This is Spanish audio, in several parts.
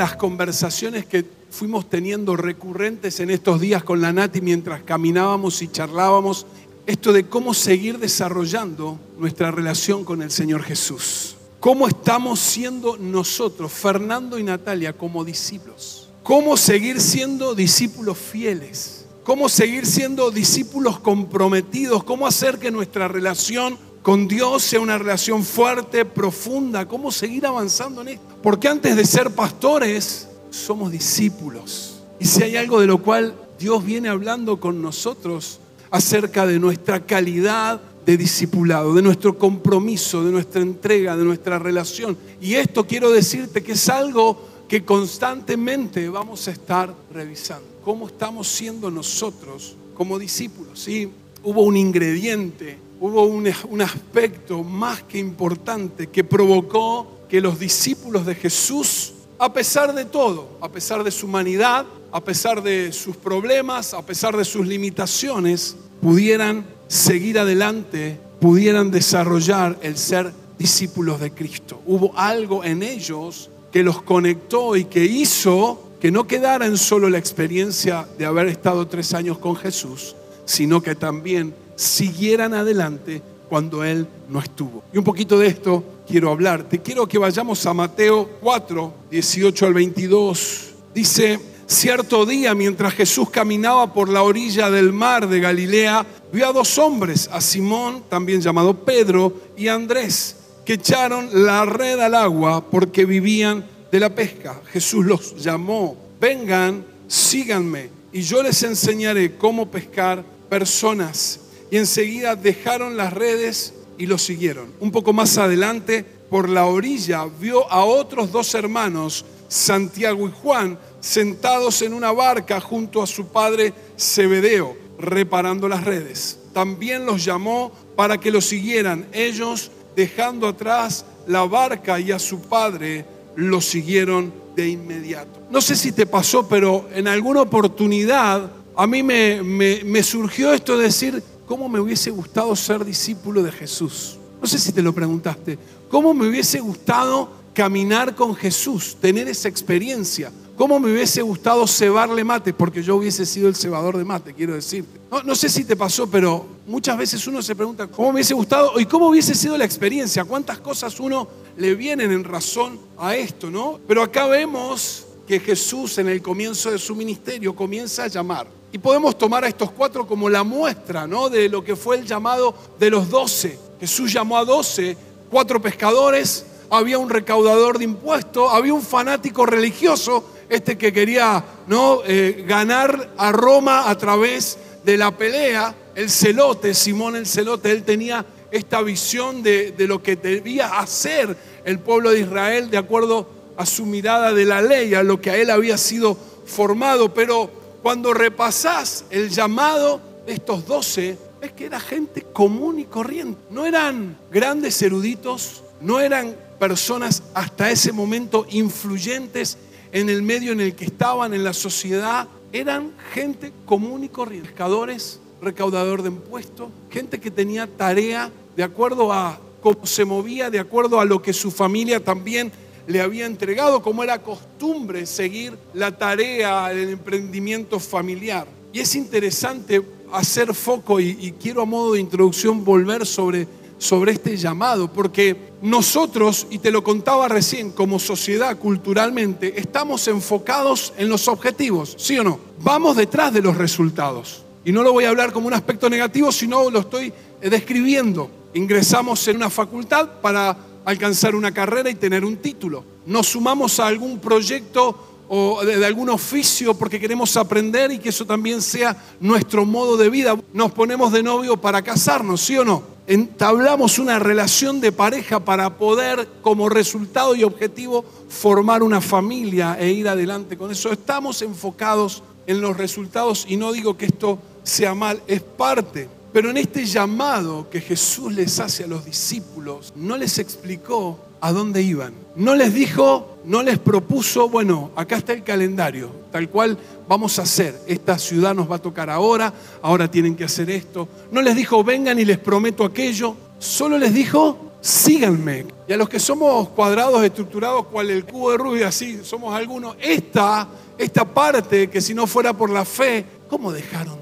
las conversaciones que fuimos teniendo recurrentes en estos días con la Nati mientras caminábamos y charlábamos, esto de cómo seguir desarrollando nuestra relación con el Señor Jesús. ¿Cómo estamos siendo nosotros, Fernando y Natalia, como discípulos? ¿Cómo seguir siendo discípulos fieles? ¿Cómo seguir siendo discípulos comprometidos? ¿Cómo hacer que nuestra relación con Dios sea una relación fuerte, profunda? ¿Cómo seguir avanzando en esto? Porque antes de ser pastores, somos discípulos. Y si hay algo de lo cual Dios viene hablando con nosotros acerca de nuestra calidad de discipulado, de nuestro compromiso, de nuestra entrega, de nuestra relación. Y esto quiero decirte que es algo que constantemente vamos a estar revisando. ¿Cómo estamos siendo nosotros como discípulos? Sí, hubo un ingrediente, hubo un, aspecto más que importante que provocó que los discípulos de Jesús, a pesar de todo, a pesar de su humanidad, a pesar de sus problemas, a pesar de sus limitaciones, pudieran seguir adelante, pudieran desarrollar el ser discípulos de Cristo. Hubo algo en ellos que los conectó y que hizo que no quedara en solo la experiencia de haber estado tres años con Jesús, sino que también siguieran adelante cuando Él no estuvo. Y un poquito de esto quiero hablar. Te quiero que vayamos a Mateo 4, 18 al 22. Dice, cierto día mientras Jesús caminaba por la orilla del mar de Galilea, vio a dos hombres, a Simón, también llamado Pedro, y a Andrés, que echaron la red al agua porque vivían de la pesca. Jesús los llamó, vengan, síganme, y yo les enseñaré cómo pescar personas. Y enseguida dejaron las redes y lo siguieron. Un poco más adelante, por la orilla, vio a otros dos hermanos, Santiago y Juan, sentados en una barca junto a su padre Zebedeo, reparando las redes. También los llamó para que lo siguieran. Ellos, dejando atrás la barca y a su padre, lo siguieron de inmediato. No sé si te pasó, pero en alguna oportunidad a mí me, me surgió esto de decir, ¿cómo me hubiese gustado ser discípulo de Jesús? No sé si te lo preguntaste. ¿Cómo me hubiese gustado caminar con Jesús, tener esa experiencia? ¿Cómo me hubiese gustado cebarle mate? Porque yo hubiese sido el cebador de mate, quiero decirte. No, no, sé si te pasó, pero muchas veces uno se pregunta cómo me hubiese gustado y cómo hubiese sido la experiencia, cuántas cosas uno le vienen en razón a esto, ¿no? Pero acá vemos que Jesús en el comienzo de su ministerio comienza a llamar. Y podemos tomar a estos cuatro como la muestra, ¿no? De lo que fue el llamado de los doce. Jesús llamó a doce, cuatro pescadores, había un recaudador de impuestos, había un fanático religioso este que quería ¿no? Eh, ganar a Roma a través de la pelea, el celote, Simón el celote, él tenía esta visión de, de lo que debía hacer el pueblo de Israel de acuerdo a su mirada de la ley, a lo que a él había sido formado. Pero cuando repasás el llamado de estos doce, es que era gente común y corriente. No eran grandes eruditos, no eran personas hasta ese momento influyentes en el medio en el que estaban, en la sociedad, eran gente común y corriente, pescadores, recaudador de impuestos, gente que tenía tarea de acuerdo a cómo se movía, de acuerdo a lo que su familia también le había entregado, como era costumbre seguir la tarea, el emprendimiento familiar. Y es interesante hacer foco y, quiero a modo de introducción volver sobre sobre este llamado, porque nosotros, y te lo contaba recién, como sociedad culturalmente, estamos enfocados en los objetivos, ¿sí o no? Vamos detrás de los resultados. Y no lo voy a hablar como un aspecto negativo, sino lo estoy describiendo. Ingresamos en una facultad para alcanzar una carrera y tener un título. Nos sumamos a algún proyecto o de, algún oficio porque queremos aprender y que eso también sea nuestro modo de vida. Nos ponemos de novio para casarnos, ¿sí o no? entablamos una relación de pareja para poder, como resultado y objetivo, formar una familia e ir adelante con eso. Estamos enfocados en los resultados y no digo que esto sea mal, es parte. Pero en este llamado que Jesús les hace a los discípulos, no les explicó a dónde iban. No les dijo, no les propuso, bueno, acá está el calendario, tal cual vamos a hacer. Esta ciudad nos va a tocar ahora, ahora tienen que hacer esto. No les dijo, vengan y les prometo aquello. Solo les dijo, síganme. Y a los que somos cuadrados estructurados, cual el cubo de Rubik, así somos algunos, esta, esta parte que si no fuera por la fe, ¿cómo dejaron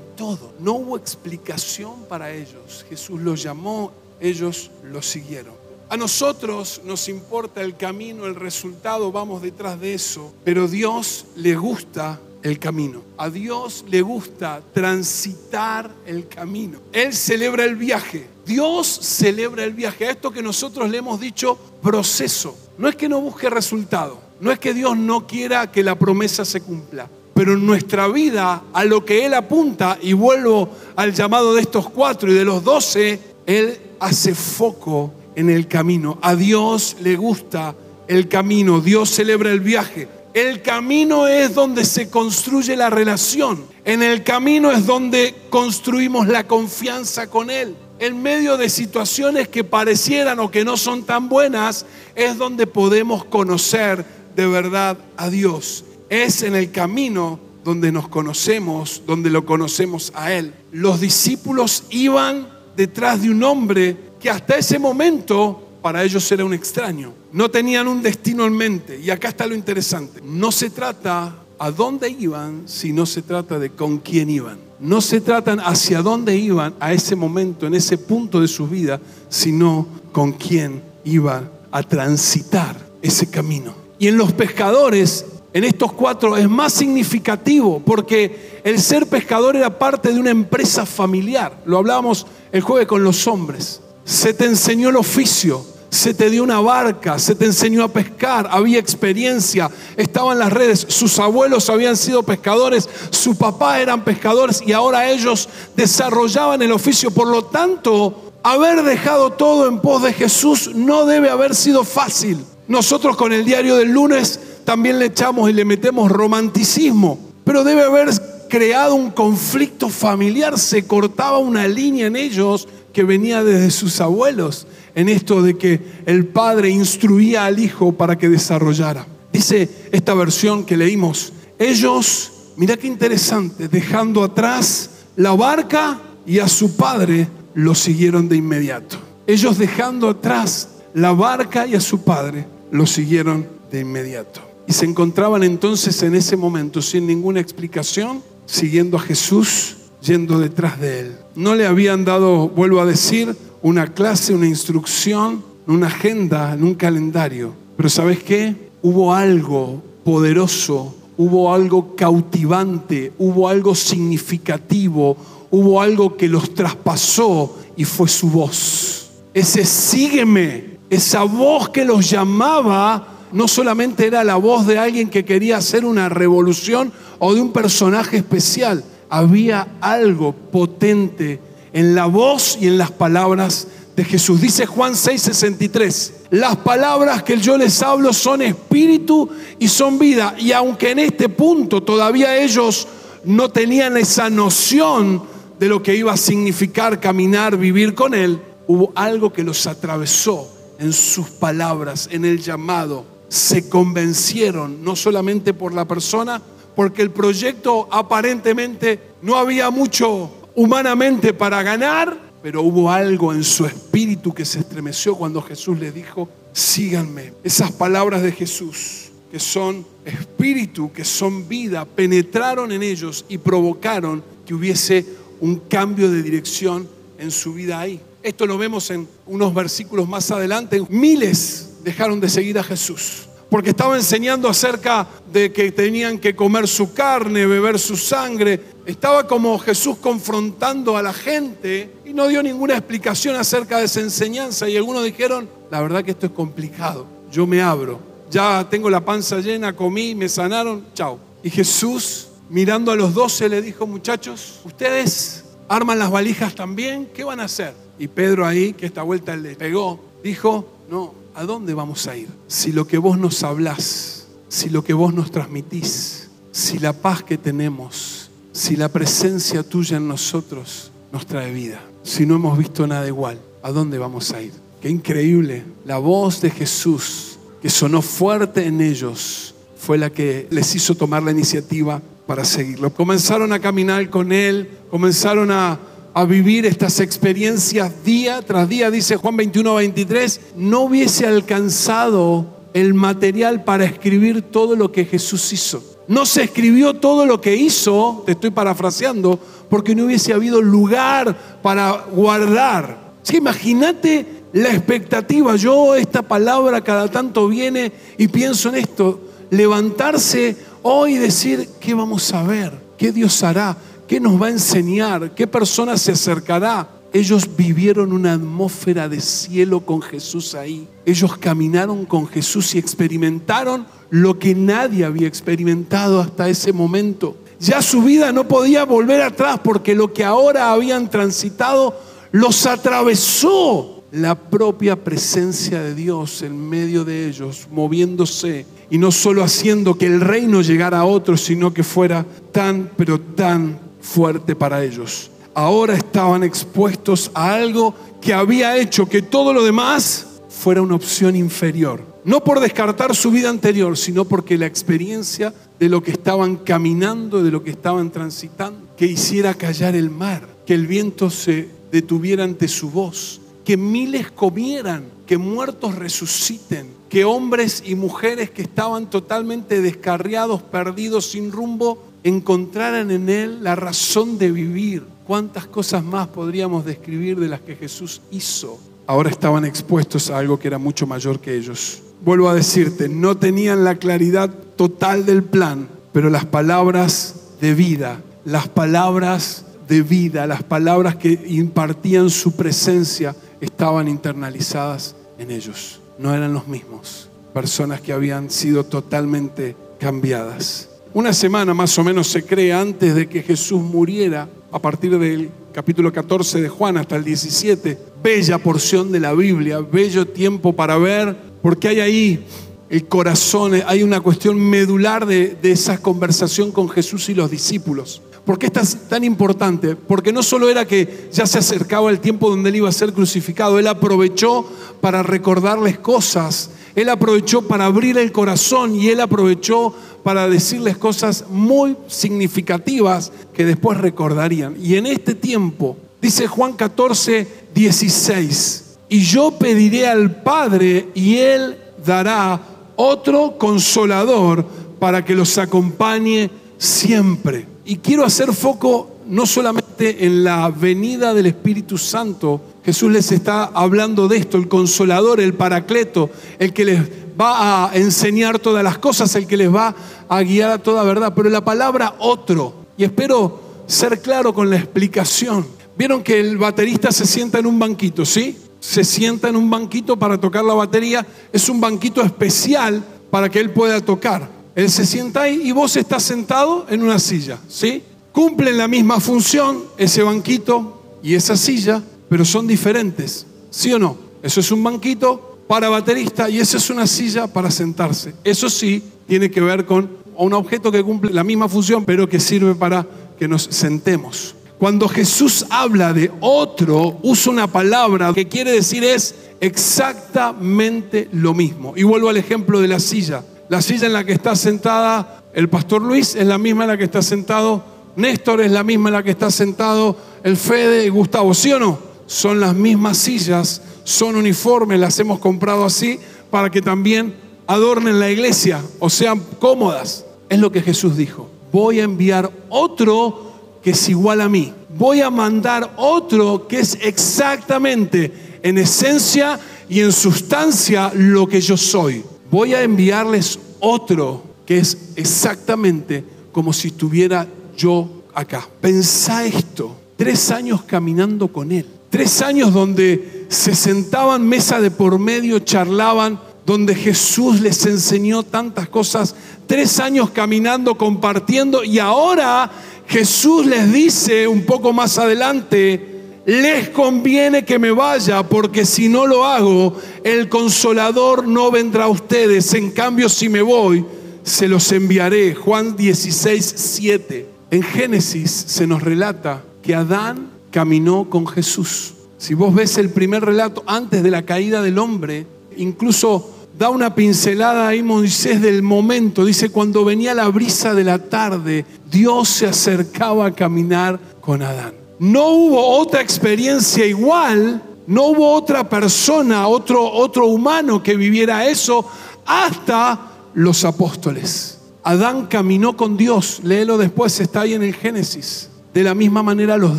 No hubo explicación para ellos. Jesús los llamó, ellos los siguieron. A nosotros nos importa el camino, el resultado, vamos detrás de eso, pero Dios le gusta el camino. A Dios le gusta transitar el camino. Él celebra el viaje. Dios celebra el viaje. A esto que nosotros le hemos dicho proceso. No es que no busque resultado. No es que Dios no quiera que la promesa se cumpla. Pero en nuestra vida, a lo que Él apunta, y vuelvo al llamado de estos cuatro y de los doce, Él hace foco en el camino. A Dios le gusta el camino. Dios celebra el viaje. El camino es donde se construye la relación. En el camino es donde construimos la confianza con Él. En medio de situaciones que parecieran o que no son tan buenas, es donde podemos conocer de verdad a Dios. Es en el camino donde nos conocemos, donde lo conocemos a Él. Los discípulos iban detrás de un hombre que hasta ese momento para ellos era un extraño. No tenían un destino en mente. Y acá está lo interesante. No se trata a dónde iban, sino se trata de con quién iban. No se tratan hacia dónde iban a ese momento, en ese punto de su vida, sino con quién iban a transitar ese camino. Y en los pescadores, en estos cuatro, es más significativo porque el ser pescador era parte de una empresa familiar. Lo hablábamos el jueves con los hombres. Se te enseñó el oficio, se te dio una barca, se te enseñó a pescar, había experiencia, estaban las redes, sus abuelos habían sido pescadores, su papá eran pescadores y ahora ellos desarrollaban el oficio. Por lo tanto, haber dejado todo en pos de Jesús no debe haber sido fácil. Nosotros con el diario del lunes también le echamos y le metemos romanticismo, pero debe haber creado un conflicto familiar, se cortaba una línea en ellos que venía desde sus abuelos en esto de que el padre instruía al hijo para que desarrollara. Dice esta versión que leímos, ellos, mira qué interesante, dejando atrás la barca y a su padre lo siguieron de inmediato. Ellos dejando atrás la barca y a su padre lo siguieron de inmediato. Y se encontraban entonces en ese momento sin ninguna explicación, siguiendo a Jesús, yendo detrás de él. No le habían dado, vuelvo a decir, una clase, una instrucción, una agenda, en un calendario. Pero ¿sabes qué? Hubo algo poderoso, hubo algo cautivante, hubo algo significativo, hubo algo que los traspasó y fue su voz. Ese sígueme, esa voz que los llamaba, no solamente era la voz de alguien que quería hacer una revolución o de un personaje especial, había algo potente en la voz y en las palabras de Jesús. Dice Juan 6:63, las palabras que yo les hablo son espíritu y son vida. Y aunque en este punto todavía ellos no tenían esa noción de lo que iba a significar caminar, vivir con Él, hubo algo que los atravesó en sus palabras, en el llamado. Se convencieron no solamente por la persona, porque el proyecto aparentemente no había mucho humanamente para ganar, pero hubo algo en su espíritu que se estremeció cuando Jesús le dijo, síganme. Esas palabras de Jesús, que son espíritu, que son vida, penetraron en ellos y provocaron que hubiese un cambio de dirección en su vida ahí. Esto lo vemos en unos versículos más adelante. Miles dejaron de seguir a Jesús porque estaba enseñando acerca de que tenían que comer su carne, beber su sangre. Estaba como Jesús confrontando a la gente y no dio ninguna explicación acerca de esa enseñanza. Y algunos dijeron, la verdad que esto es complicado, yo me abro, ya tengo la panza llena, comí, me sanaron, chao. Y Jesús, mirando a los doce, le dijo, muchachos, ustedes arman las valijas también, ¿qué van a hacer? Y Pedro ahí, que esta vuelta le pegó, dijo, no, ¿a dónde vamos a ir? Si lo que vos nos hablás, si lo que vos nos transmitís, si la paz que tenemos, si la presencia tuya en nosotros nos trae vida, si no hemos visto nada igual, ¿a dónde vamos a ir? Qué increíble. La voz de Jesús que sonó fuerte en ellos fue la que les hizo tomar la iniciativa para seguirlo. Comenzaron a caminar con Él, comenzaron a, a vivir estas experiencias día tras día, dice Juan 21, 23, no hubiese alcanzado el material para escribir todo lo que Jesús hizo. No se escribió todo lo que hizo, te estoy parafraseando, porque no hubiese habido lugar para guardar. Sí, imagínate la expectativa. Yo esta palabra cada tanto viene y pienso en esto. Levantarse hoy y decir, ¿qué vamos a ver? ¿Qué Dios hará? ¿Qué nos va a enseñar? ¿Qué persona se acercará? Ellos vivieron una atmósfera de cielo con Jesús ahí. Ellos caminaron con Jesús y experimentaron lo que nadie había experimentado hasta ese momento. Ya su vida no podía volver atrás porque lo que ahora habían transitado los atravesó la propia presencia de Dios en medio de ellos, moviéndose y no solo haciendo que el reino llegara a otros, sino que fuera tan, pero tan fuerte para ellos. Ahora estaban expuestos a algo que había hecho que todo lo demás fuera una opción inferior. No por descartar su vida anterior, sino porque la experiencia de lo que estaban caminando, de lo que estaban transitando, que hiciera callar el mar, que el viento se detuviera ante su voz, que miles comieran, que muertos resuciten, que hombres y mujeres que estaban totalmente descarriados, perdidos, sin rumbo, encontraran en Él la razón de vivir. ¿Cuántas cosas más podríamos describir de las que Jesús hizo? Ahora estaban expuestos a algo que era mucho mayor que ellos. Vuelvo a decirte, no tenían la claridad total del plan, pero las palabras de vida, las palabras de vida, las palabras que impartían su presencia, estaban internalizadas en ellos. No eran los mismos, personas que habían sido totalmente cambiadas. Una semana más o menos se cree antes de que Jesús muriera, a partir del capítulo 14 de Juan hasta el 17, bella porción de la Biblia, bello tiempo para ver, porque hay ahí el corazón, hay una cuestión medular de, esa conversación con Jesús y los discípulos. ¿Por qué es tan importante? Porque no solo era que ya se acercaba el tiempo donde él iba a ser crucificado, él aprovechó para recordarles cosas, él aprovechó para abrir el corazón y él aprovechó para decirles cosas muy significativas que después recordarían. Y en este tiempo, dice Juan 14, 16, y yo pediré al Padre y él dará otro consolador para que los acompañe siempre. Y quiero hacer foco no solamente en la venida del Espíritu Santo, Jesús les está hablando de esto, el consolador, el paracleto, el que les va a enseñar todas las cosas, el que les va a guiar a toda verdad, pero la palabra otro, y espero ser claro con la explicación. Vieron que el baterista se sienta en un banquito, ¿sí? Se sienta en un banquito para tocar la batería, es un banquito especial para que él pueda tocar. Él se sienta ahí y vos estás sentado en una silla, ¿sí? Cumplen la misma función ese banquito y esa silla, pero son diferentes, ¿sí o no? Eso es un banquito para baterista y eso es una silla para sentarse. Eso sí tiene que ver con un objeto que cumple la misma función, pero que sirve para que nos sentemos. Cuando Jesús habla de otro, usa una palabra que quiere decir es exactamente lo mismo. Y vuelvo al ejemplo de la silla. La silla en la que está sentada el pastor Luis es la misma en la que está sentado Néstor, es la misma en la que está sentado el Fede y Gustavo, ¿sí o no? Son las mismas sillas, son uniformes, las hemos comprado así para que también adornen la iglesia o sean cómodas. Es lo que Jesús dijo. Voy a enviar otro que es igual a mí. Voy a mandar otro que es exactamente en esencia y en sustancia lo que yo soy voy a enviarles otro que es exactamente como si estuviera yo acá. Pensá esto, tres años caminando con él, tres años donde se sentaban mesa de por medio, charlaban, donde Jesús les enseñó tantas cosas, tres años caminando, compartiendo, y ahora Jesús les dice un poco más adelante, les conviene que me vaya, porque si no lo hago, el consolador no vendrá a ustedes. En cambio, si me voy, se los enviaré. Juan 16, 7. En Génesis se nos relata que Adán caminó con Jesús. Si vos ves el primer relato antes de la caída del hombre, incluso da una pincelada ahí Moisés del momento. Dice, cuando venía la brisa de la tarde, Dios se acercaba a caminar con Adán. No hubo otra experiencia igual, no hubo otra persona, otro, otro humano que viviera eso hasta los apóstoles. Adán caminó con Dios, léelo después, está ahí en el Génesis. De la misma manera los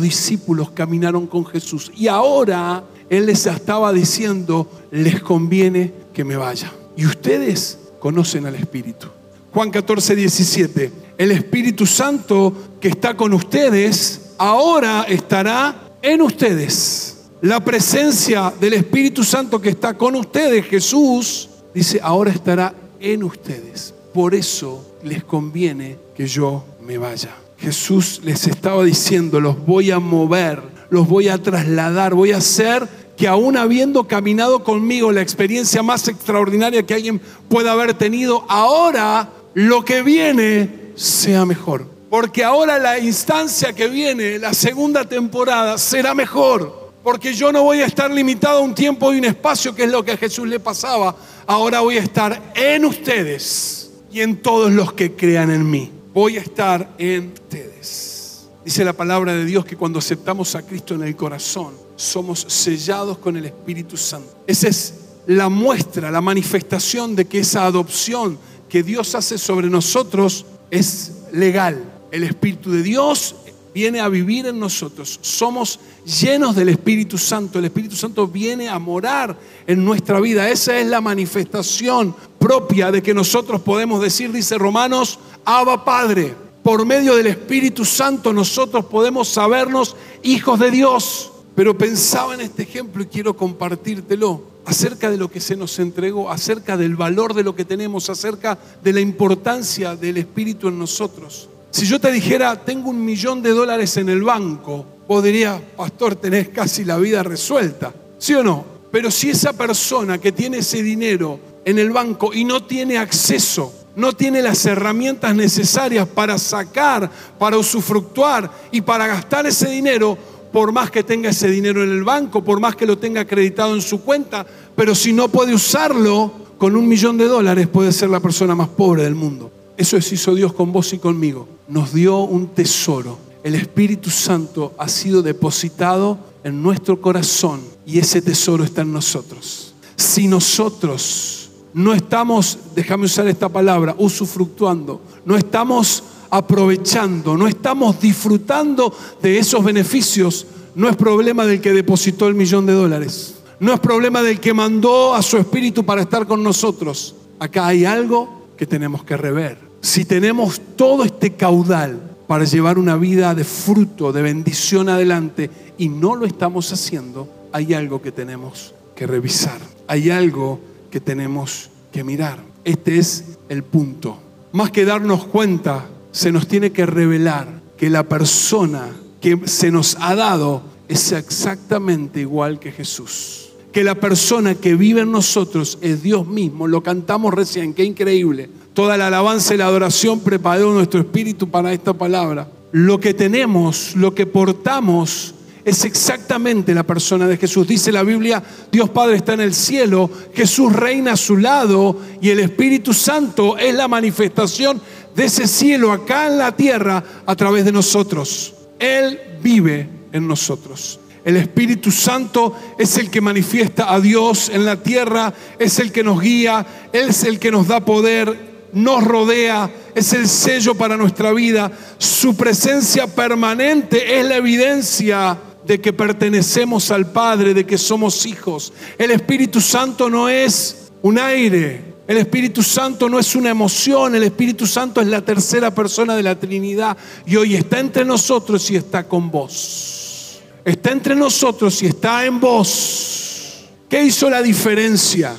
discípulos caminaron con Jesús. Y ahora Él les estaba diciendo, les conviene que me vaya. Y ustedes conocen al Espíritu. Juan 14, 17. El Espíritu Santo que está con ustedes, ahora estará en ustedes. La presencia del Espíritu Santo que está con ustedes, Jesús, dice, ahora estará en ustedes. Por eso les conviene que yo me vaya. Jesús les estaba diciendo, los voy a mover, los voy a trasladar, voy a hacer que aún habiendo caminado conmigo la experiencia más extraordinaria que alguien pueda haber tenido, ahora lo que viene sea mejor. Porque ahora la instancia que viene, la segunda temporada, será mejor. Porque yo no voy a estar limitado a un tiempo y un espacio, que es lo que a Jesús le pasaba. Ahora voy a estar en ustedes y en todos los que crean en mí. Voy a estar en ustedes. Dice la palabra de Dios que cuando aceptamos a Cristo en el corazón, somos sellados con el Espíritu Santo. Esa es la muestra, la manifestación de que esa adopción que Dios hace sobre nosotros es legal. El Espíritu de Dios viene a vivir en nosotros. Somos llenos del Espíritu Santo. El Espíritu Santo viene a morar en nuestra vida. Esa es la manifestación propia de que nosotros podemos decir, dice Romanos, Abba Padre. Por medio del Espíritu Santo nosotros podemos sabernos hijos de Dios. Pero pensaba en este ejemplo y quiero compartírtelo acerca de lo que se nos entregó, acerca del valor de lo que tenemos, acerca de la importancia del Espíritu en nosotros. Si yo te dijera, tengo un millón de dólares en el banco, vos dirías, pastor, tenés casi la vida resuelta. ¿Sí o no? Pero si esa persona que tiene ese dinero en el banco y no tiene acceso, no tiene las herramientas necesarias para sacar, para usufructuar y para gastar ese dinero, por más que tenga ese dinero en el banco, por más que lo tenga acreditado en su cuenta, pero si no puede usarlo, con un millón de dólares puede ser la persona más pobre del mundo. Eso es hizo Dios con vos y conmigo. Nos dio un tesoro. El Espíritu Santo ha sido depositado en nuestro corazón y ese tesoro está en nosotros. Si nosotros no estamos, déjame usar esta palabra, usufructuando, no estamos aprovechando, no estamos disfrutando de esos beneficios, no es problema del que depositó el millón de dólares. No es problema del que mandó a su espíritu para estar con nosotros. Acá hay algo que tenemos que rever si tenemos todo este caudal para llevar una vida de fruto, de bendición adelante, y no lo estamos haciendo, hay algo que tenemos que revisar, hay algo que tenemos que mirar. Este es el punto. Más que darnos cuenta, se nos tiene que revelar que la persona que se nos ha dado es exactamente igual que Jesús. Que la persona que vive en nosotros es Dios mismo. Lo cantamos recién, qué increíble. Toda la alabanza y la adoración preparó nuestro espíritu para esta palabra. Lo que tenemos, lo que portamos, es exactamente la persona de Jesús. Dice la Biblia, Dios Padre está en el cielo, Jesús reina a su lado y el Espíritu Santo es la manifestación de ese cielo acá en la tierra a través de nosotros. Él vive en nosotros. El Espíritu Santo es el que manifiesta a Dios en la tierra, es el que nos guía, es el que nos da poder, nos rodea, es el sello para nuestra vida. Su presencia permanente es la evidencia de que pertenecemos al Padre, de que somos hijos. El Espíritu Santo no es un aire, el Espíritu Santo no es una emoción, el Espíritu Santo es la tercera persona de la Trinidad y hoy está entre nosotros y está con vos. Está entre nosotros y está en vos. ¿Qué hizo la diferencia?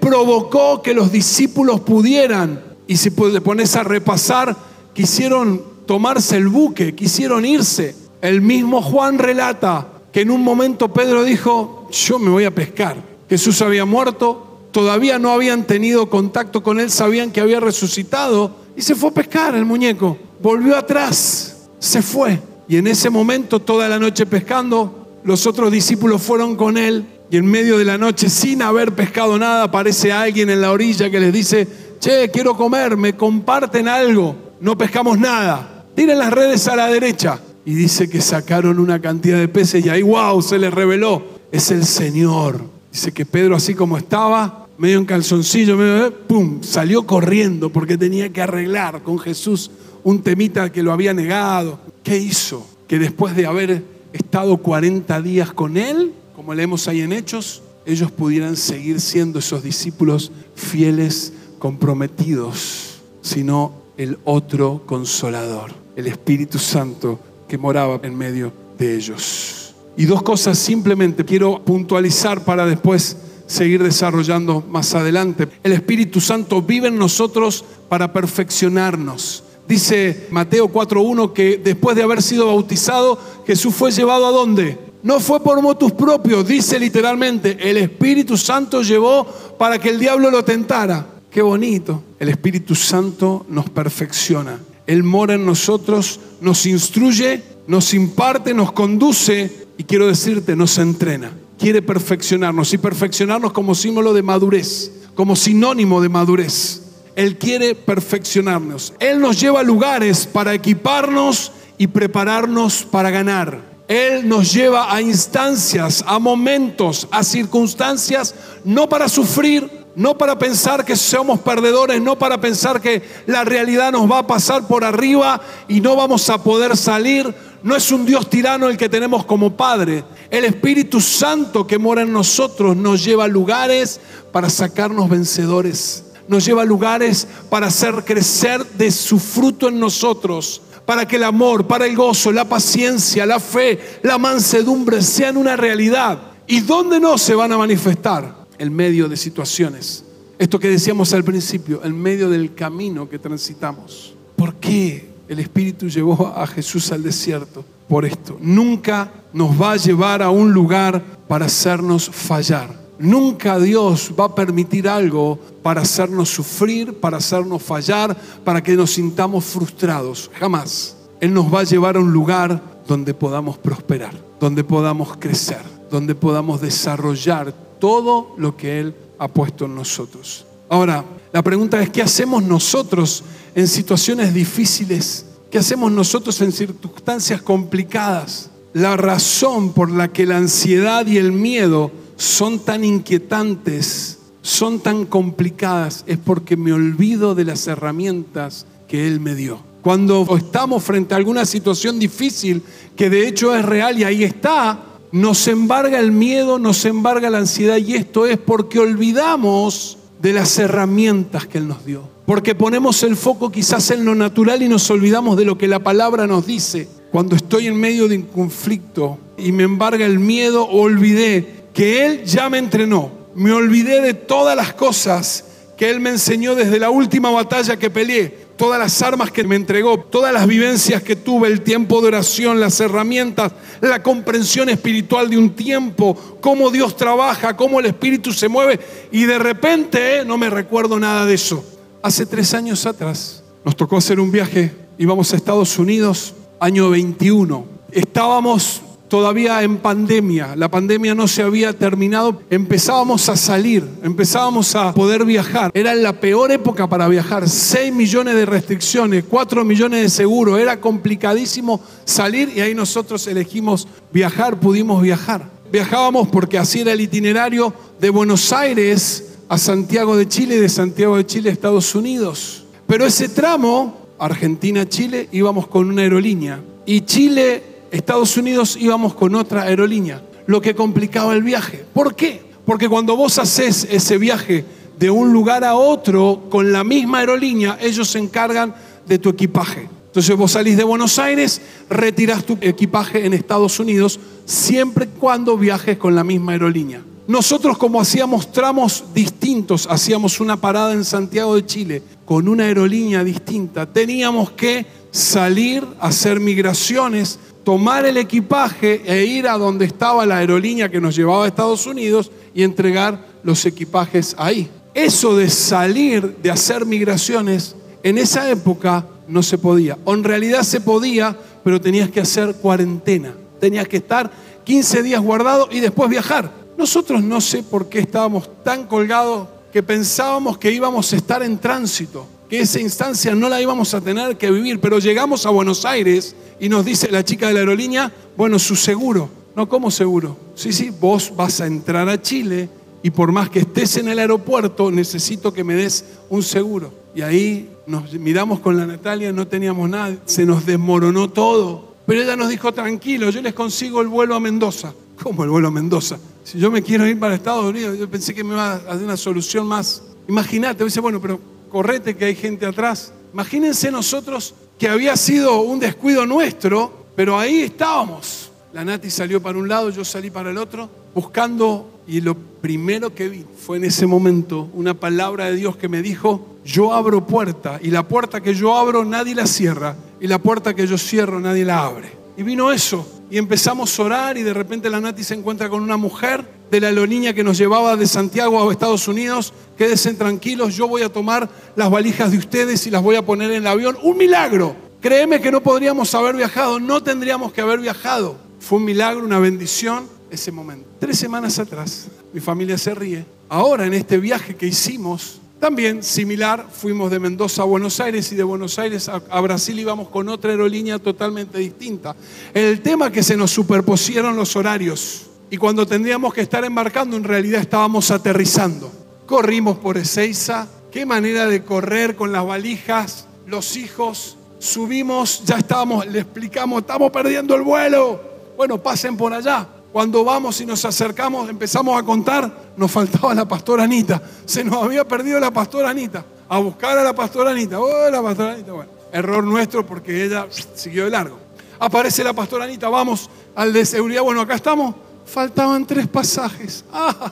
¿Qué provocó que los discípulos pudieran, y si te pones a repasar, quisieron tomarse el buque, quisieron irse. El mismo Juan relata que en un momento Pedro dijo, yo me voy a pescar. Jesús había muerto, todavía no habían tenido contacto con él, sabían que había resucitado y se fue a pescar el muñeco. Volvió atrás, se fue. Y en ese momento, toda la noche pescando, los otros discípulos fueron con él y en medio de la noche, sin haber pescado nada, aparece alguien en la orilla que les dice, che, quiero comer, me comparten algo, no pescamos nada, tiren las redes a la derecha. y dice que sacaron una cantidad de peces y ahí, wow, se les reveló. Es el Señor. Dice que Pedro así como estaba, medio en calzoncillo, medio, eh, pum, salió corriendo porque tenía que arreglar con Jesús un temita que lo había negado. ¿Qué hizo? Que después de haber estado 40 días con él, como leemos ahí en Hechos, ellos pudieran seguir siendo esos discípulos fieles, comprometidos, sino el otro consolador, el Espíritu Santo que moraba en medio de ellos. Y dos cosas simplemente quiero puntualizar para después seguir desarrollando más adelante. El Espíritu Santo vive en nosotros para perfeccionarnos. Dice Mateo 4.1 que después de haber sido bautizado, Jesús fue llevado a dónde? No fue por motus propios, dice literalmente, el Espíritu Santo llevó para que el diablo lo tentara. Qué bonito. El Espíritu Santo nos perfecciona. Él mora en nosotros, nos instruye, nos imparte, nos conduce y quiero decirte, nos entrena quiere perfeccionarnos y perfeccionarnos como símbolo de madurez, como sinónimo de madurez. Él quiere perfeccionarnos. Él nos lleva a lugares para equiparnos y prepararnos para ganar. Él nos lleva a instancias, a momentos, a circunstancias, no para sufrir, no para pensar que somos perdedores, no para pensar que la realidad nos va a pasar por arriba y no vamos a poder salir. No es un Dios tirano el que tenemos como Padre. El Espíritu Santo que mora en nosotros nos lleva a lugares para sacarnos vencedores. Nos lleva a lugares para hacer crecer de su fruto en nosotros. Para que el amor, para el gozo, la paciencia, la fe, la mansedumbre sean una realidad. ¿Y dónde no se van a manifestar? En medio de situaciones. Esto que decíamos al principio, en medio del camino que transitamos. ¿Por qué el Espíritu llevó a Jesús al desierto? por esto. Nunca nos va a llevar a un lugar para hacernos fallar. Nunca Dios va a permitir algo para hacernos sufrir, para hacernos fallar, para que nos sintamos frustrados. Jamás. Él nos va a llevar a un lugar donde podamos prosperar, donde podamos crecer, donde podamos desarrollar todo lo que Él ha puesto en nosotros. Ahora, la pregunta es, ¿qué hacemos nosotros en situaciones difíciles ¿Qué hacemos nosotros en circunstancias complicadas? La razón por la que la ansiedad y el miedo son tan inquietantes, son tan complicadas, es porque me olvido de las herramientas que Él me dio. Cuando estamos frente a alguna situación difícil, que de hecho es real y ahí está, nos embarga el miedo, nos embarga la ansiedad y esto es porque olvidamos de las herramientas que Él nos dio porque ponemos el foco quizás en lo natural y nos olvidamos de lo que la palabra nos dice. Cuando estoy en medio de un conflicto y me embarga el miedo, olvidé que Él ya me entrenó. Me olvidé de todas las cosas que Él me enseñó desde la última batalla que peleé, todas las armas que me entregó, todas las vivencias que tuve, el tiempo de oración, las herramientas, la comprensión espiritual de un tiempo, cómo Dios trabaja, cómo el Espíritu se mueve y de repente eh, no me recuerdo nada de eso. Hace tres años atrás nos tocó hacer un viaje, íbamos a Estados Unidos, año 21. Estábamos todavía en pandemia, la pandemia no se había terminado, empezábamos a salir, empezábamos a poder viajar. Era la peor época para viajar, 6 millones de restricciones, 4 millones de seguros, era complicadísimo salir y ahí nosotros elegimos viajar, pudimos viajar. Viajábamos porque así era el itinerario de Buenos Aires a Santiago de Chile de Santiago de Chile a Estados Unidos. Pero ese tramo, Argentina-Chile, íbamos con una aerolínea. Y Chile, Estados Unidos, íbamos con otra aerolínea. Lo que complicaba el viaje. ¿Por qué? Porque cuando vos haces ese viaje de un lugar a otro con la misma aerolínea, ellos se encargan de tu equipaje. Entonces vos salís de Buenos Aires, retirás tu equipaje en Estados Unidos, siempre cuando viajes con la misma aerolínea. Nosotros como hacíamos tramos distintos, hacíamos una parada en Santiago de Chile con una aerolínea distinta, teníamos que salir hacer migraciones, tomar el equipaje e ir a donde estaba la aerolínea que nos llevaba a Estados Unidos y entregar los equipajes ahí. Eso de salir, de hacer migraciones, en esa época no se podía. O en realidad se podía, pero tenías que hacer cuarentena. Tenías que estar 15 días guardado y después viajar. Nosotros no sé por qué estábamos tan colgados que pensábamos que íbamos a estar en tránsito. Que esa instancia no la íbamos a tener que vivir, pero llegamos a Buenos Aires y nos dice la chica de la aerolínea, bueno, su seguro. No, ¿cómo seguro? Sí, sí, vos vas a entrar a Chile y por más que estés en el aeropuerto, necesito que me des un seguro. Y ahí nos miramos con la Natalia, no teníamos nada, se nos desmoronó todo. Pero ella nos dijo, tranquilo, yo les consigo el vuelo a Mendoza. ¿Cómo el vuelo a Mendoza? Si yo me quiero ir para Estados Unidos, yo pensé que me iba a hacer una solución más. Imagínate, dice, bueno, pero correte que hay gente atrás. Imagínense nosotros que había sido un descuido nuestro, pero ahí estábamos. La Nati salió para un lado, yo salí para el otro, buscando, y lo primero que vi fue en ese momento una palabra de Dios que me dijo, yo abro puerta, y la puerta que yo abro nadie la cierra, y la puerta que yo cierro nadie la abre. Y vino eso, y empezamos a orar, y de repente la Nati se encuentra con una mujer de la aerolínea que nos llevaba de Santiago a Estados Unidos, quédense tranquilos, yo voy a tomar las valijas de ustedes y las voy a poner en el avión. Un milagro. Créeme que no podríamos haber viajado, no tendríamos que haber viajado. Fue un milagro, una bendición ese momento. Tres semanas atrás, mi familia se ríe. Ahora en este viaje que hicimos, también similar, fuimos de Mendoza a Buenos Aires y de Buenos Aires a, a, Brasil íbamos con otra aerolínea totalmente distinta. El tema que se nos superpusieron los horarios y cuando tendríamos que estar embarcando en realidad estábamos aterrizando. Corrimos por Ezeiza, qué manera de correr con las valijas, los hijos, subimos, ya estábamos, le explicamos, estamos perdiendo el vuelo. Bueno, pasen por allá. Cuando vamos y nos acercamos, empezamos a contar, nos faltaba la pastora Anita. Se nos había perdido la pastora Anita. A buscar a la pastora Anita. Oh, la pastora Anita. Bueno, error nuestro porque ella siguió de largo. Aparece la pastora Anita, vamos al de seguridad. Bueno, acá estamos faltaban tres pasajes.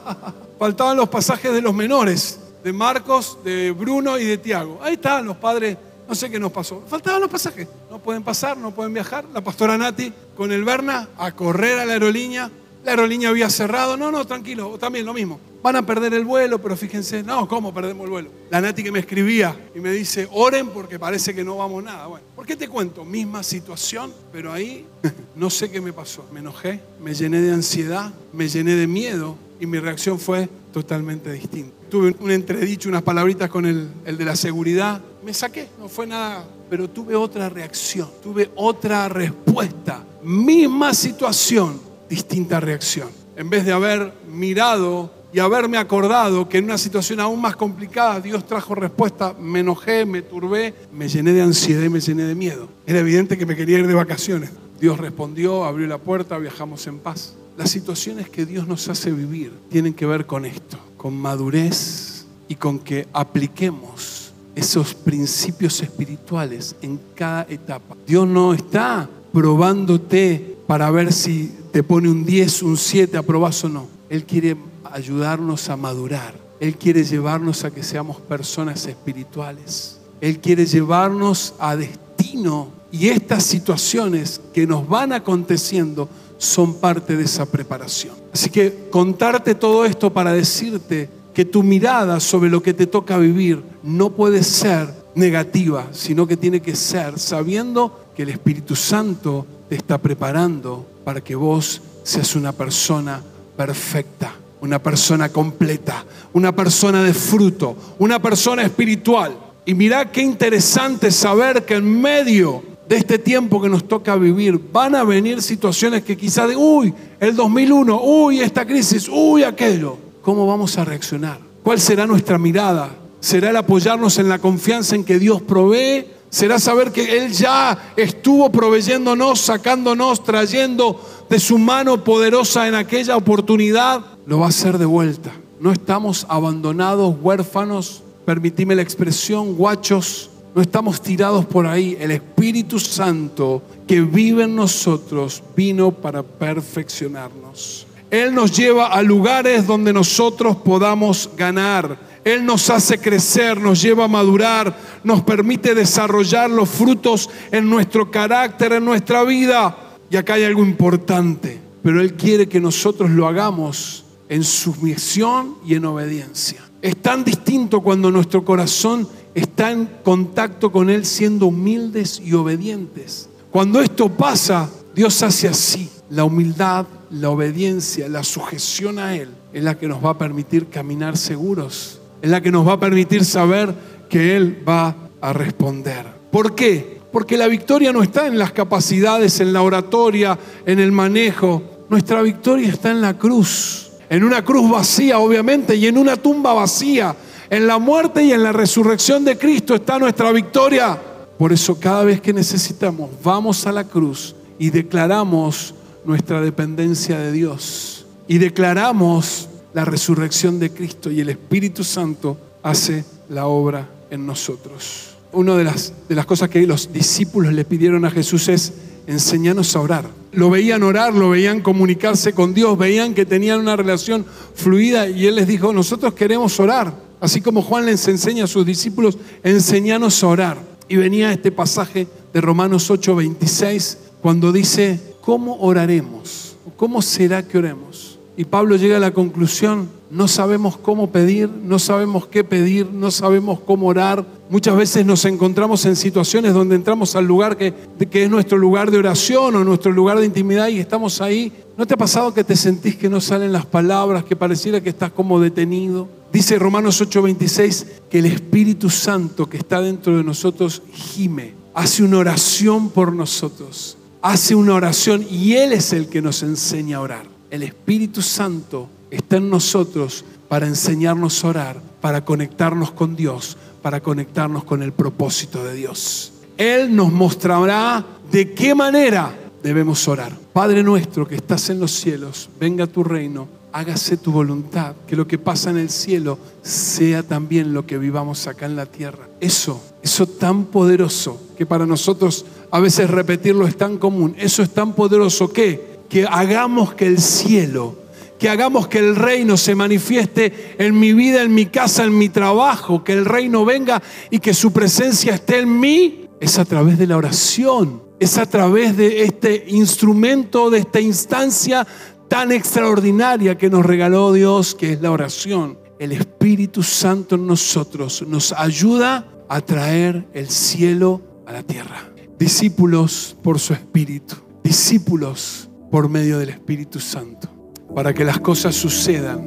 faltaban los pasajes de los menores, de Marcos, de Bruno y de Tiago. Ahí están los padres, no sé qué nos pasó. Faltaban los pasajes. No pueden pasar, no pueden viajar. La pastora Nati con el Berna a correr a la aerolínea. La aerolínea había cerrado. No, no, tranquilo, también lo mismo. Van a perder el vuelo, pero fíjense, no, ¿cómo perdemos el vuelo? La Nati que me escribía y me dice, oren porque parece que no vamos nada. Bueno, ¿por qué te cuento? Misma situación, pero ahí no sé qué me pasó. Me enojé, me llené de ansiedad, me llené de miedo y mi reacción fue totalmente distinta. Tuve un entredicho, unas palabritas con el, el de la seguridad. Me saqué, no fue nada, pero tuve otra reacción, tuve otra respuesta. Misma situación, distinta reacción. En vez de haber mirado y haberme acordado que en una situación aún más complicada Dios trajo respuesta, me enojé, me turbé, me llené de ansiedad me llené de miedo. Era evidente que me quería ir de vacaciones. Dios respondió, abrió la puerta, viajamos en paz. Las situaciones que Dios nos hace vivir tienen que ver con esto, con madurez y con que apliquemos esos principios espirituales en cada etapa. Dios no está probándote para ver si te pone un 10, un 7, aprobás o no. Él quiere ayudarnos a madurar. Él quiere llevarnos a que seamos personas espirituales. Él quiere llevarnos a destino. Y estas situaciones que nos van aconteciendo son parte de esa preparación. Así que contarte todo esto para decirte que tu mirada sobre lo que te toca vivir no puede ser negativa, sino que tiene que ser sabiendo que el Espíritu Santo te está preparando para que vos seas una persona perfecta una persona completa, una persona de fruto, una persona espiritual. Y mirá qué interesante saber que en medio de este tiempo que nos toca vivir van a venir situaciones que quizás de, uy, el 2001, uy, esta crisis, uy, aquello. ¿Cómo vamos a reaccionar? ¿Cuál será nuestra mirada? ¿Será el apoyarnos en la confianza en que Dios provee? ¿Será saber que Él ya estuvo proveyéndonos, sacándonos, trayendo de su mano poderosa en aquella oportunidad? lo va a hacer de vuelta. No estamos abandonados, huérfanos, permitime la expresión, guachos. No estamos tirados por ahí. El Espíritu Santo que vive en nosotros vino para perfeccionarnos. Él nos lleva a lugares donde nosotros podamos ganar. Él nos hace crecer, nos lleva a madurar, nos permite desarrollar los frutos en nuestro carácter, en nuestra vida. Y acá hay algo importante, pero Él quiere que nosotros lo hagamos en sumisión y en obediencia. Es tan distinto cuando nuestro corazón está en contacto con Él siendo humildes y obedientes. Cuando esto pasa, Dios hace así. La humildad, la obediencia, la sujeción a Él es la que nos va a permitir caminar seguros. Es la que nos va a permitir saber que Él va a responder. ¿Por qué? Porque la victoria no está en las capacidades, en la oratoria, en el manejo. Nuestra victoria está en la cruz. En una cruz vacía, obviamente, y en una tumba vacía. En la muerte y en la resurrección de Cristo está nuestra victoria. Por eso cada vez que necesitamos, vamos a la cruz y declaramos nuestra dependencia de Dios. Y declaramos la resurrección de Cristo y el Espíritu Santo hace la obra en nosotros. Una de las, de las cosas que los discípulos le pidieron a Jesús es enseñarnos a orar. Lo veían orar, lo veían comunicarse con Dios, veían que tenían una relación fluida y Él les dijo, nosotros queremos orar. Así como Juan les enseña a sus discípulos, enseñanos a orar. Y venía este pasaje de Romanos 8, 26, cuando dice, ¿cómo oraremos? ¿Cómo será que oremos? Y Pablo llega a la conclusión, no sabemos cómo pedir, no sabemos qué pedir, no sabemos cómo orar. Muchas veces nos encontramos en situaciones donde entramos al lugar que, que, es nuestro lugar de oración o nuestro lugar de intimidad y estamos ahí. ¿No te ha pasado que te sentís que no salen las palabras, que pareciera que estás como detenido? Dice Romanos 8:26 que el Espíritu Santo que está dentro de nosotros gime, hace una oración por nosotros, hace una oración y Él es el que nos enseña a orar. El Espíritu Santo está en nosotros para enseñarnos a orar, para conectarnos con Dios, para conectarnos con el propósito de Dios. Él nos mostrará de qué manera debemos orar. Padre nuestro que estás en los cielos, venga tu reino, hágase tu voluntad, que lo que pasa en el cielo sea también lo que vivamos acá en la tierra. Eso, eso tan poderoso que para nosotros a veces repetirlo es tan común, eso es tan poderoso que que hagamos que el cielo que hagamos que el reino se manifieste en mi vida, en mi casa, en mi trabajo, que el reino venga y que su presencia esté en mí, es a través de la oración, es a través de este instrumento, de esta instancia tan extraordinaria que nos regaló Dios, que es la oración. El Espíritu Santo en nosotros nos ayuda a traer el cielo a la tierra. Discípulos por su Espíritu, discípulos por medio del Espíritu Santo para que las cosas sucedan,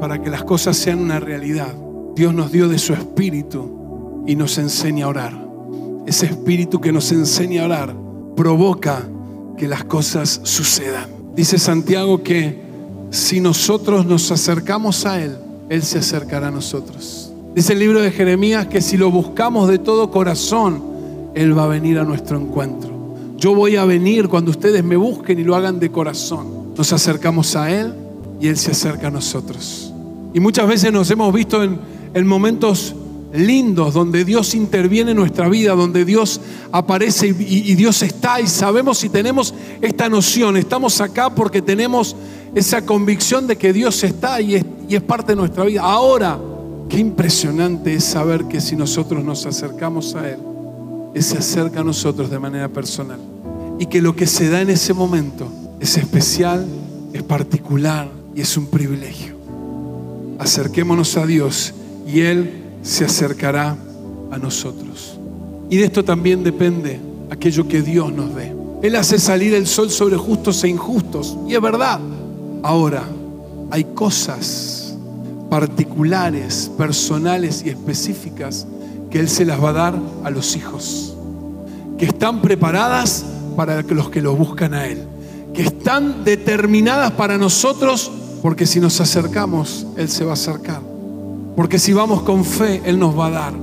para que las cosas sean una realidad. Dios nos dio de su espíritu y nos enseña a orar. Ese espíritu que nos enseña a orar provoca que las cosas sucedan. Dice Santiago que si nosotros nos acercamos a Él, Él se acercará a nosotros. Dice el libro de Jeremías que si lo buscamos de todo corazón, Él va a venir a nuestro encuentro. Yo voy a venir cuando ustedes me busquen y lo hagan de corazón nos acercamos a Él y Él se acerca a nosotros. Y muchas veces nos hemos visto en, momentos lindos donde Dios interviene en nuestra vida, donde Dios aparece y, Dios está y sabemos y tenemos esta noción, estamos acá porque tenemos esa convicción de que Dios está y es, y es parte de nuestra vida. Ahora, qué impresionante es saber que si nosotros nos acercamos a Él, Se acerca a nosotros de manera personal. Y que lo que se da en ese momento es especial, es particular y es un privilegio. Acerquémonos a Dios y Él se acercará a nosotros. Y de esto también depende aquello que Dios nos dé. Él hace salir el sol sobre justos e injustos. Y es verdad. Ahora, hay cosas particulares, personales y específicas que Él se las va a dar a los hijos, que están preparadas para los que lo buscan a Él que están determinadas para nosotros, porque si nos acercamos, Él se va a acercar. Porque si vamos con fe, Él nos va a dar.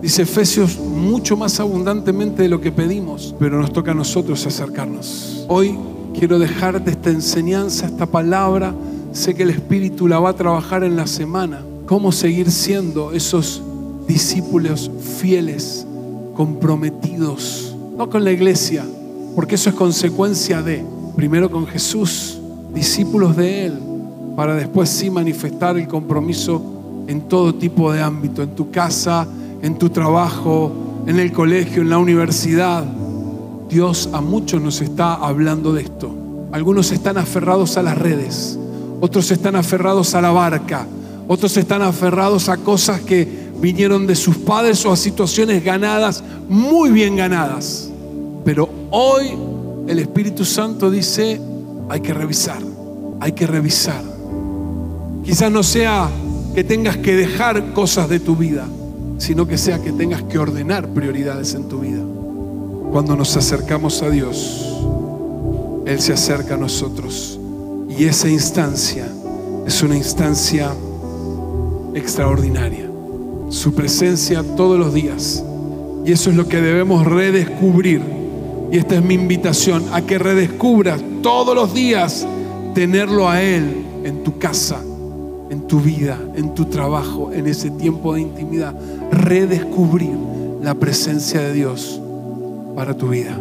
Dice Efesios, mucho más abundantemente de lo que pedimos, pero nos toca a nosotros acercarnos. Hoy quiero dejarte esta enseñanza, esta palabra. Sé que el Espíritu la va a trabajar en la semana. Cómo seguir siendo esos discípulos fieles, comprometidos, no con la iglesia, porque eso es consecuencia de, primero con Jesús, discípulos de Él, para después sí manifestar el compromiso en todo tipo de ámbito, en tu casa, en tu trabajo, en el colegio, en la universidad. Dios a muchos nos está hablando de esto. Algunos están aferrados a las redes, otros están aferrados a la barca, otros están aferrados a cosas que vinieron de sus padres o a situaciones ganadas, muy bien ganadas. Pero hoy el Espíritu Santo dice, hay que revisar, hay que revisar. Quizás no sea que tengas que dejar cosas de tu vida, sino que sea que tengas que ordenar prioridades en tu vida. Cuando nos acercamos a Dios, Él se acerca a nosotros. Y esa instancia es una instancia extraordinaria. Su presencia todos los días. Y eso es lo que debemos redescubrir. Y esta es mi invitación a que redescubras todos los días tenerlo a Él en tu casa, en tu vida, en tu trabajo, en ese tiempo de intimidad. Redescubrir la presencia de Dios para tu vida.